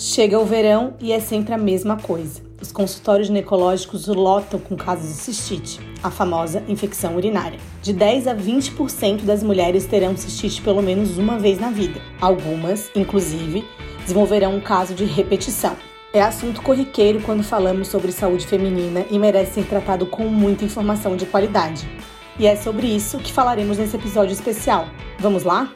Chega o verão e é sempre a mesma coisa. Os consultórios ginecológicos lotam com casos de cistite, a famosa infecção urinária. De 10 a 20% das mulheres terão cistite pelo menos uma vez na vida. Algumas, inclusive, desenvolverão um caso de repetição. É assunto corriqueiro quando falamos sobre saúde feminina e merece ser tratado com muita informação de qualidade. E é sobre isso que falaremos nesse episódio especial. Vamos lá?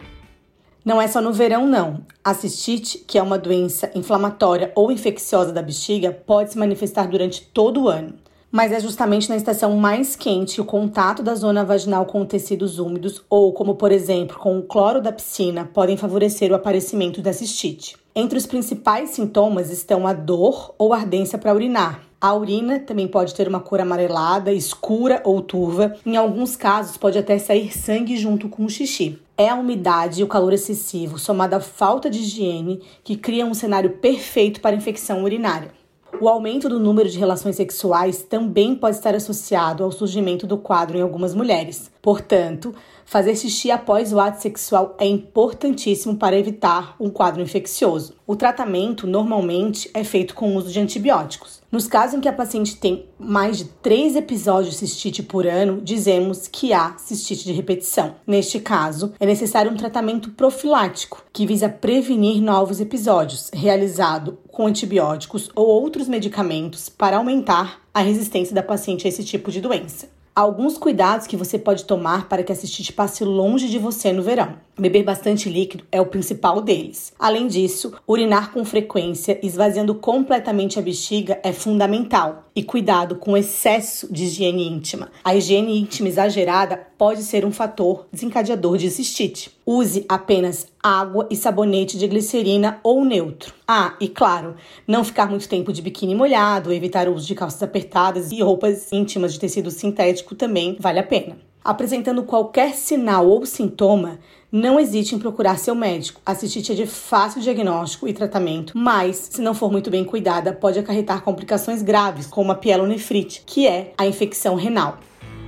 Não é só no verão, não. A cistite, que é uma doença inflamatória ou infecciosa da bexiga, pode se manifestar durante todo o ano. Mas é justamente na estação mais quente que o contato da zona vaginal com tecidos úmidos, ou como por exemplo com o cloro da piscina, podem favorecer o aparecimento da cistite. Entre os principais sintomas estão a dor ou ardência para urinar, a urina também pode ter uma cor amarelada, escura ou turva. Em alguns casos, pode até sair sangue junto com o xixi. É a umidade e o calor excessivo, somado à falta de higiene, que cria um cenário perfeito para infecção urinária. O aumento do número de relações sexuais também pode estar associado ao surgimento do quadro em algumas mulheres. Portanto, fazer xixi após o ato sexual é importantíssimo para evitar um quadro infeccioso. O tratamento normalmente é feito com o uso de antibióticos. Nos casos em que a paciente tem mais de três episódios de cistite por ano, dizemos que há cistite de repetição. Neste caso, é necessário um tratamento profilático, que visa prevenir novos episódios, realizado com antibióticos ou outros medicamentos para aumentar a resistência da paciente a esse tipo de doença. Alguns cuidados que você pode tomar para que a cistite passe longe de você no verão. Beber bastante líquido é o principal deles. Além disso, urinar com frequência, esvaziando completamente a bexiga, é fundamental. E cuidado com excesso de higiene íntima. A higiene íntima exagerada pode ser um fator desencadeador de cistite. Use apenas água e sabonete de glicerina ou neutro. Ah, e claro, não ficar muito tempo de biquíni molhado, evitar o uso de calças apertadas e roupas íntimas de tecido sintético também vale a pena. Apresentando qualquer sinal ou sintoma, não hesite em procurar seu médico. A cistite é de fácil diagnóstico e tratamento, mas, se não for muito bem cuidada, pode acarretar complicações graves, como a pielonefrite, que é a infecção renal.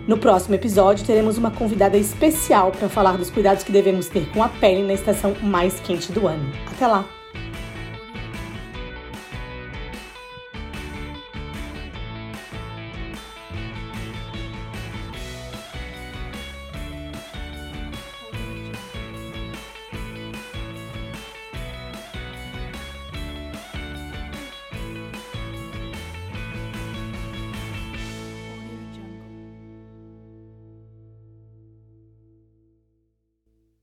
No próximo episódio, teremos uma convidada especial para falar dos cuidados que devemos ter com a pele na estação mais quente do ano. Até lá!